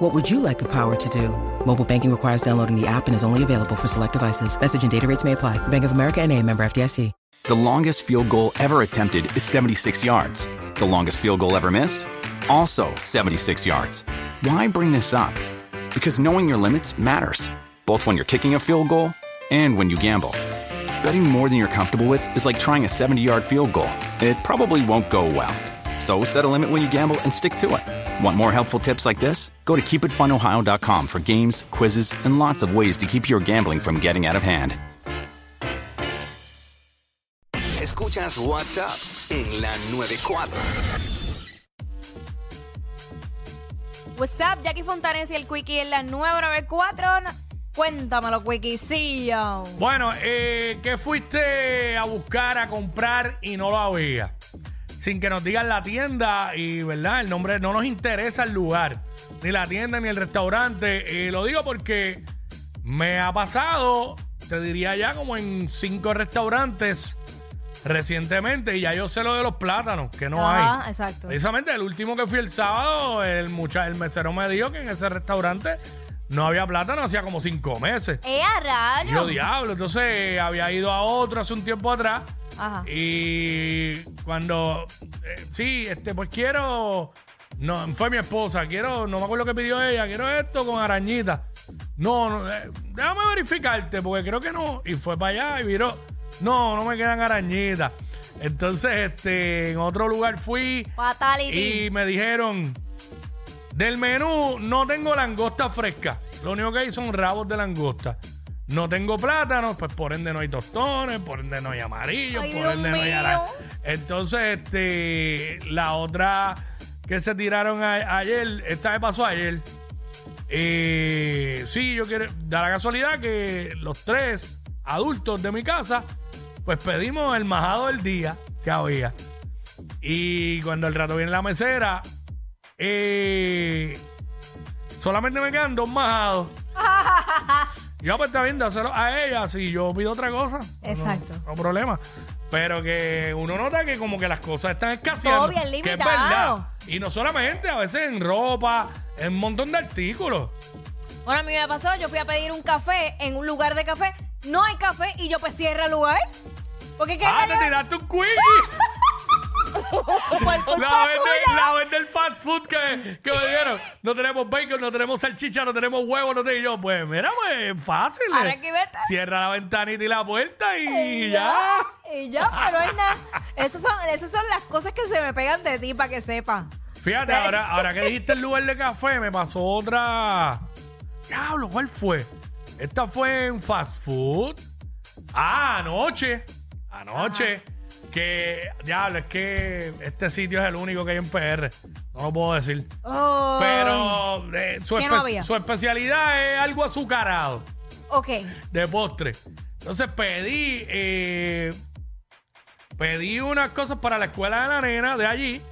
What would you like the power to do? Mobile banking requires downloading the app and is only available for select devices. Message and data rates may apply. Bank of America and a member FDIC. The longest field goal ever attempted is 76 yards. The longest field goal ever missed? Also 76 yards. Why bring this up? Because knowing your limits matters, both when you're kicking a field goal and when you gamble. Betting more than you're comfortable with is like trying a 70 yard field goal. It probably won't go well. So set a limit when you gamble and stick to it. Want more helpful tips like this? Go to keepitfunohio.com for games, quizzes, and lots of ways to keep your gambling from getting out of hand. Escuchas WhatsApp en la 94. What's up, Jackie Fontanes y el Quickie en la 994. No- Cuéntamelo, Quickiecillo. Bueno, eh, ¿qué fuiste a buscar, a comprar y no lo había? Sin que nos digan la tienda y, ¿verdad? El nombre no nos interesa el lugar, ni la tienda ni el restaurante. Eh, lo digo porque me ha pasado, te diría ya como en cinco restaurantes recientemente y ya yo sé lo de los plátanos, que no Ajá, hay. exacto. Precisamente el último que fui el sábado, el, mucha, el mesero me dijo que en ese restaurante no había plátano hacía como cinco meses. ¡Eh, a Y Yo diablo, entonces había ido a otro hace un tiempo atrás Ajá. y cuando eh, sí, este pues quiero no fue mi esposa, quiero no me acuerdo qué pidió ella, quiero esto con arañita. No, no eh, déjame verificarte porque creo que no y fue para allá y miró, no, no me quedan arañitas. Entonces, este en otro lugar fui Fatality. y me dijeron, del menú no tengo langosta fresca. Lo único que hay son rabos de langosta. No tengo plátanos, pues por ende no hay tostones, por ende no hay amarillos, Ay, por Dios ende no hay mío. ara- Entonces, este, la otra que se tiraron a- ayer, esta me pasó ayer. Eh, sí, yo quiero, da la casualidad que los tres adultos de mi casa, pues pedimos el majado del día que había. Y cuando el rato viene la mesera, eh, solamente me quedan dos majados. Yo pues está bien, dáselo a ella si yo pido otra cosa. No- Exacto. No, problema. Pero que uno nota que como que las cosas están escaseando. Todo bien que es limitado. verdad. Y no solamente, a veces en ropa, en un montón de artículos. Bueno, a mí me pasó, yo fui a pedir un café en un lugar de café, no hay café y yo pues cierra el lugar. Porque qué Ah, te tiraste un quickie. La vez, de- tuya. la vez del fast food que, que me dieron. No tenemos bacon, no tenemos salchicha, no tenemos huevo, no tengo yo. Pues mira, pues fácil. Ahora que vete. Cierra la ventanita y la puerta y ya. Y ya, pero es nada. Esas son, esas son las cosas que se me pegan de ti para que sepan. Fíjate, ahora, ahora que dijiste el lugar de café, me pasó otra. Diablo, ¿cuál fue? Esta fue en fast food. Ah, anoche. Anoche. Que, diablo, es que este sitio es el único que hay en PR. No lo puedo decir. Oh, Pero eh, su, ¿Qué espe- no había? su especialidad es algo azucarado Ok. de postre. Entonces pedí, eh, pedí unas cosas para la escuela de la nena de allí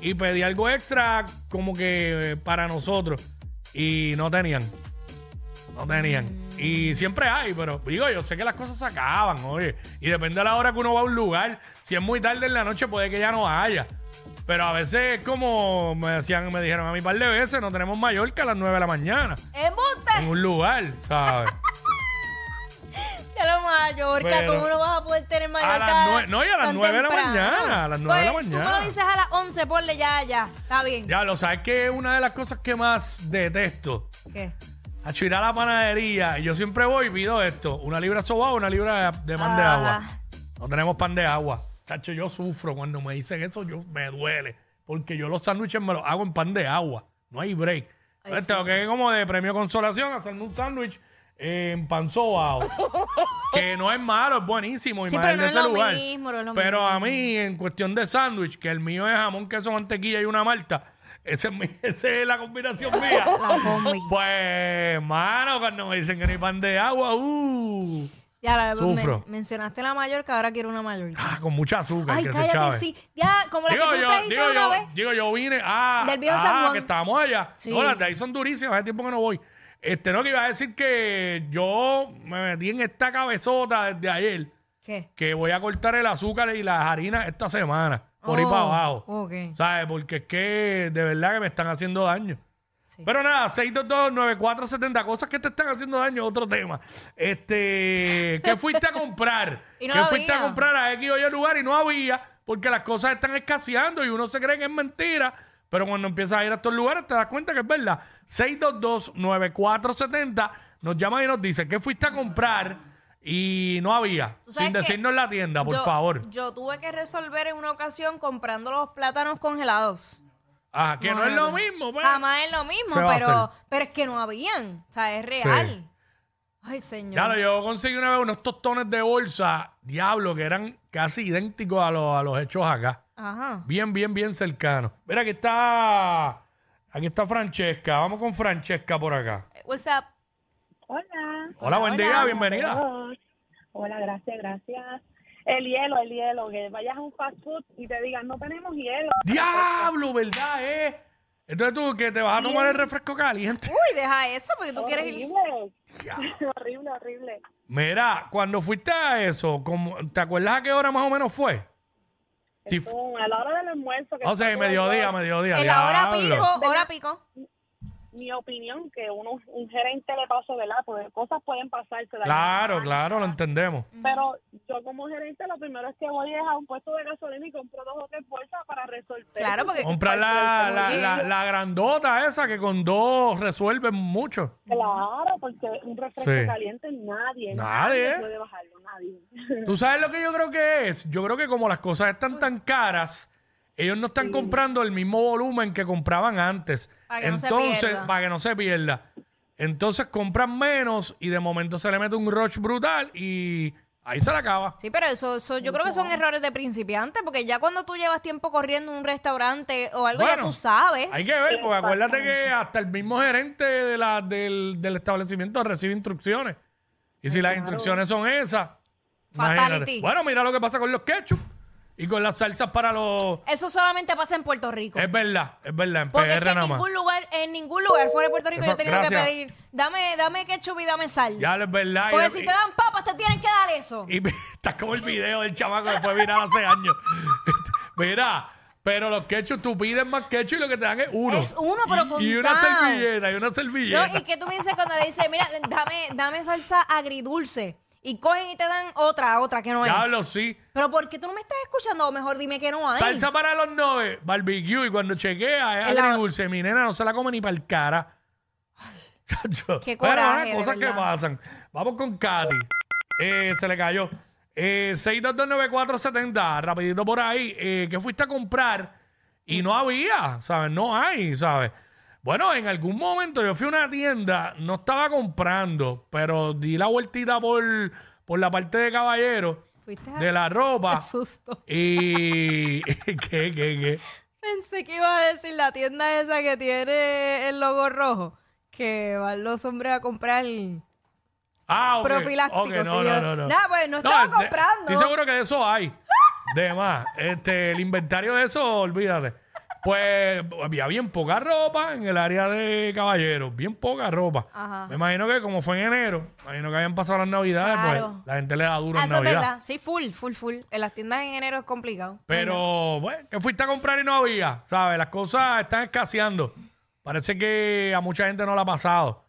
y pedí algo extra como que eh, para nosotros y no tenían. No tenían. Y siempre hay, pero digo, yo sé que las cosas se acaban, oye. Y depende de la hora que uno va a un lugar. Si es muy tarde en la noche, puede que ya no haya. Pero a veces es como me decían, me dijeron a mí un par de veces, no tenemos Mallorca a las 9 de la mañana. En ¡Embuste! un lugar, ¿sabes? Ya lo Mallorca, Pero- ¿cómo no vas a poder tener Mallorca? las no, y a las tan nueve de la mañana, a las nueve de la Pues, Tú me mañana. lo dices a las 11, ponle ya, ya. Está bien. Ya lo sabes que una de las cosas que más detesto. ¿Qué? A ir a la panadería, y yo siempre voy y pido esto: una libra sobao, una libra de, de pan de Ah. agua. No tenemos pan de agua. Tacho, yo sufro cuando me dicen eso, yo me duele. Porque yo los sándwiches me los hago en pan de agua. No hay break. Entonces tengo que, como de premio consolación, hacerme un sándwich en pan sobao. que no es malo, es buenísimo. Y Sí, más pero no de es lo lugar. mismo, no es lo pero mismo. a mí, en cuestión de sándwich, que el mío es jamón, queso, mantequilla y una malta. Esa es, mi- esa es la combinación mía. La combi. Pues, mano, cuando me dicen que no hay pan de agua, uh. Ya, la, Sufro. me- mencionaste la mayor, que ahora quiero una mayor. Ah, con mucha azúcar. Ay, que se cállate, sí. Ya, como la Digo que tú yo, trajiste digo una yo, vez. digo yo vine, ah, Del viejo ah, San Juan. que estábamos allá. Sí. No, las de ahí son durísimas, hace tiempo que no voy. Este, no, que iba a decir que yo me metí en esta cabezota desde ayer, ¿Qué? que voy a cortar el azúcar y las harinas esta semana, por ahí Oh, para abajo. ok. ¿Sabes? Porque es que de verdad que me están haciendo daño. Sí. Pero nada, 622-9470, cosas que te están haciendo daño, otro tema. Este, ¿qué fuiste a comprar? Y no ¿Qué fuiste a comprar a X o Y lugar y no había? Porque las cosas están escaseando y uno se cree que es mentira, pero cuando empiezas a ir a estos lugares te das cuenta que es verdad. 622-9470 nos llama y nos dice, ¿qué fuiste a comprar? Y no había, sin decirnos la tienda, por Yo- favor. Yo tuve que resolver en una ocasión comprando los plátanos congelados. Ah, que no, es lo mismo, pues. Jamás es lo mismo, pero, pero es que no habían. O sea, es real. Ay, señor. Claro, yo conseguí una vez unos tostones de bolsa, diablo, que eran casi idénticos a los, a los hechos acá. Ajá. Bien, bien, bien cercanos. Mira, aquí está. Aquí está Francesca. Vamos con Francesca por acá. What's up? Hola. Hola, buen hola. día, bienvenida. Hola. Hola, gracias, gracias. El hielo, el hielo, que vayas a un fast food y te digan, no tenemos hielo. Diablo, ¿verdad, eh? Entonces tú que te vas a tomar el refresco caliente. Uy, deja eso porque tú quieres ir. Horrible. Diablo. horrible, horrible. Mira, cuando fuiste a eso, como, ¿te acuerdas a qué hora más o menos fue? Como a la hora del almuerzo. Que o sea, mediodía, mediodía. En la hora diablo. pico, hora pico. Mi opinión, que uno, un gerente le pase, ¿verdad? Porque cosas pueden pasarse. de Claro, claro, lo entendemos. Pero yo como gerente lo primero es que voy es a un puesto de gasolina y compro dos o tres bolsas para resolver. Claro, porque- Comprar la, la, la, la grandota esa que con dos resuelven mucho. Claro, porque un refresco Sí. caliente nadie, Nadie. puede bajarlo, nadie. ¿Tú sabes lo que yo creo que es? Yo creo que como las cosas están tan caras, ellos no están comprando el mismo volumen que compraban antes. Para que no se Entonces, pierda. para que no se pierda. Entonces compran menos y de momento se le mete un rush brutal y ahí se le acaba. Sí, pero eso, eso yo creo que son errores de principiante, porque ya cuando tú llevas tiempo corriendo en un restaurante o algo, ya Bueno, tú sabes. Hay que ver, porque acuérdate que hasta el mismo gerente de la, del, del establecimiento recibe instrucciones. Y si las instrucciones son esas, imagínate. Fatality. Bueno, mira lo que pasa con los ketchup y con las salsas para los... Eso solamente pasa en Puerto Rico. Es verdad, es verdad, en Porque es PR que en nada más. ningún lugar, en ningún lugar fuera de Puerto Rico Eso, yo he tenido que gracias. pedir, dame, dame ketchup y dame sal. Ya es verdad. Porque y- si te dan papas, te tienen que dar eso. Y está como el video del chamaco que fue viral hace años. Mira, pero los ketchup, tú pides más ketchup y lo que te dan es uno. Es uno, pero Y- Y una servilleta, y una servilleta. No, y que tú me dices cuando le dices, mira, dame, dame salsa agridulce. Y cogen y te dan otra, otra que no Diablo, es. sí. Pero ¿por qué tú no me estás escuchando? O mejor dime que no hay. Salsa para los nove, barbecue. Y cuando chequea es En la- agridulce. Mi nena no se la come ni para el cara. Chacho. Qué Pero, coraje, de cosas que verdad. pasan. Vamos con Katy. Eh, se le cayó. Eh, 6229470, rapidito por ahí. Eh, ¿Qué fuiste a comprar? Y no había, ¿sabes? No hay, ¿sabes? Bueno, en algún momento yo fui a una tienda, no estaba comprando, pero di la vueltita por, por la parte de caballero Fuiste a- de la ropa. Qué susto. Y. ¿Qué, qué, qué? Pensé que iba a decir la tienda esa que tiene el logo rojo. Que van los hombres a comprar. Ah, ok. Profiláctico, ok, no, sí, no, yo- no, no. Pues, no estaba este, comprando. Estoy seguro que de eso hay. De más. Este, el inventario de eso, olvídate. Pues había bien poca ropa en el área de caballeros. Bien poca ropa. Ajá. Me imagino que como fue en enero, me imagino que habían pasado las navidades, Claro. pues la gente le da duro Ah, en eso es Navidad. verdad. Sí, full, full, full. En las tiendas en enero es complicado. Pero, bueno, que fuiste a comprar y no había, ¿sabes? Las cosas están escaseando. Parece que a mucha gente no le ha pasado.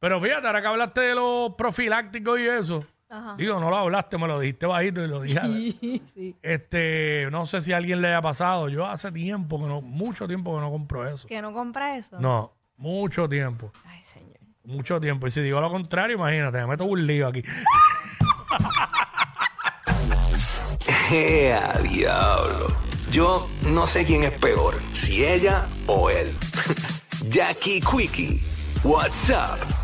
Pero fíjate, ahora que hablaste de los profilácticos y eso. Ajá. Digo, no lo hablaste, me lo dijiste bajito y lo dije. sí. Este, no sé si a alguien le haya pasado. Yo hace tiempo que no, mucho tiempo que no compro eso. Que no compra eso. No, mucho tiempo. Ay, señor. Mucho tiempo. Y si digo lo contrario, imagínate, me meto un lío aquí. ¡Ea, diablo! Yo no sé quién es peor, si ella o él. Jackie Quickie, what's up?